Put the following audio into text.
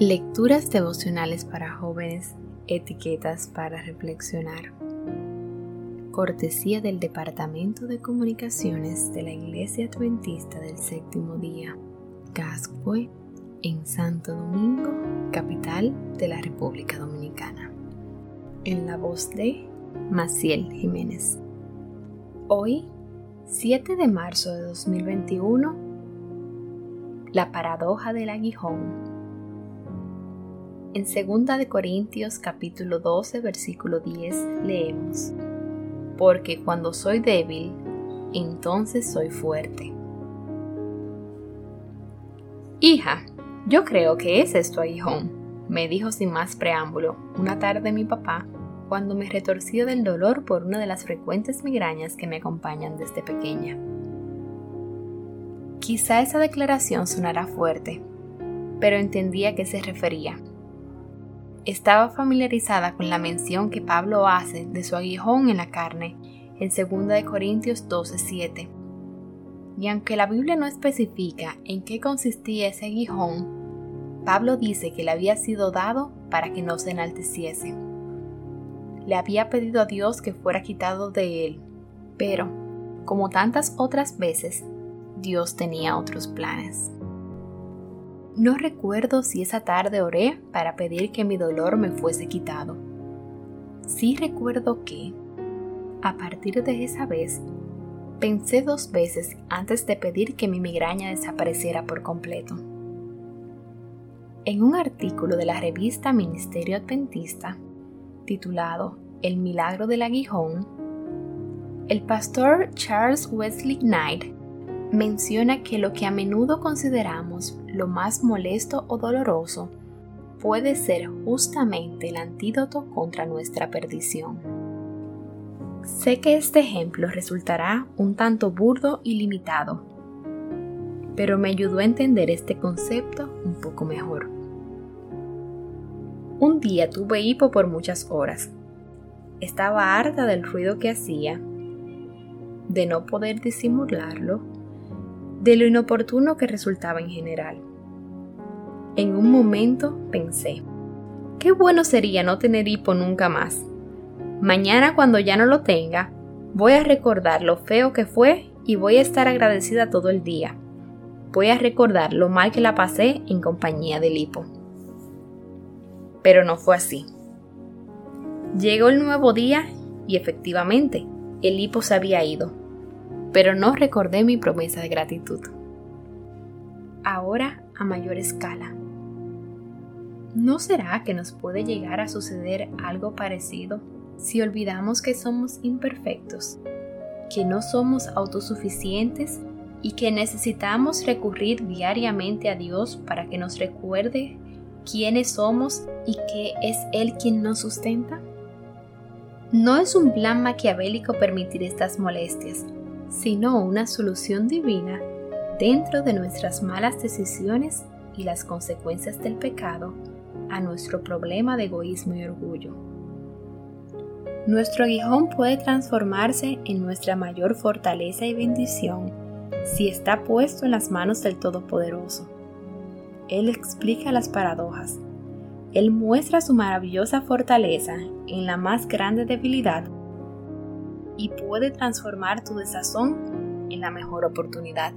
Lecturas devocionales para jóvenes, etiquetas para reflexionar. Cortesía del Departamento de Comunicaciones de la Iglesia Adventista del Séptimo Día, Gascue, en Santo Domingo, capital de la República Dominicana. En la voz de Maciel Jiménez. Hoy, 7 de marzo de 2021, la paradoja del aguijón en 2 de Corintios capítulo 12 versículo 10 leemos, Porque cuando soy débil, entonces soy fuerte. Hija, yo creo que es esto aguijón, me dijo sin más preámbulo una tarde mi papá cuando me retorció del dolor por una de las frecuentes migrañas que me acompañan desde pequeña. Quizá esa declaración sonara fuerte, pero entendía a qué se refería estaba familiarizada con la mención que Pablo hace de su aguijón en la carne en 2 Corintios 12:7. Y aunque la Biblia no especifica en qué consistía ese aguijón, Pablo dice que le había sido dado para que no se enalteciese. Le había pedido a Dios que fuera quitado de él, pero, como tantas otras veces, Dios tenía otros planes. No recuerdo si esa tarde oré para pedir que mi dolor me fuese quitado. Sí recuerdo que, a partir de esa vez, pensé dos veces antes de pedir que mi migraña desapareciera por completo. En un artículo de la revista Ministerio Adventista, titulado El milagro del aguijón, el pastor Charles Wesley Knight menciona que lo que a menudo consideramos lo más molesto o doloroso puede ser justamente el antídoto contra nuestra perdición. Sé que este ejemplo resultará un tanto burdo y limitado, pero me ayudó a entender este concepto un poco mejor. Un día tuve hipo por muchas horas. Estaba harta del ruido que hacía, de no poder disimularlo de lo inoportuno que resultaba en general. En un momento pensé, qué bueno sería no tener hipo nunca más. Mañana cuando ya no lo tenga, voy a recordar lo feo que fue y voy a estar agradecida todo el día. Voy a recordar lo mal que la pasé en compañía del hipo. Pero no fue así. Llegó el nuevo día y efectivamente, el hipo se había ido pero no recordé mi promesa de gratitud. Ahora a mayor escala. ¿No será que nos puede llegar a suceder algo parecido si olvidamos que somos imperfectos, que no somos autosuficientes y que necesitamos recurrir diariamente a Dios para que nos recuerde quiénes somos y que es Él quien nos sustenta? No es un plan maquiavélico permitir estas molestias, sino una solución divina dentro de nuestras malas decisiones y las consecuencias del pecado a nuestro problema de egoísmo y orgullo. Nuestro aguijón puede transformarse en nuestra mayor fortaleza y bendición si está puesto en las manos del Todopoderoso. Él explica las paradojas. Él muestra su maravillosa fortaleza en la más grande debilidad y puede transformar tu desazón en la mejor oportunidad.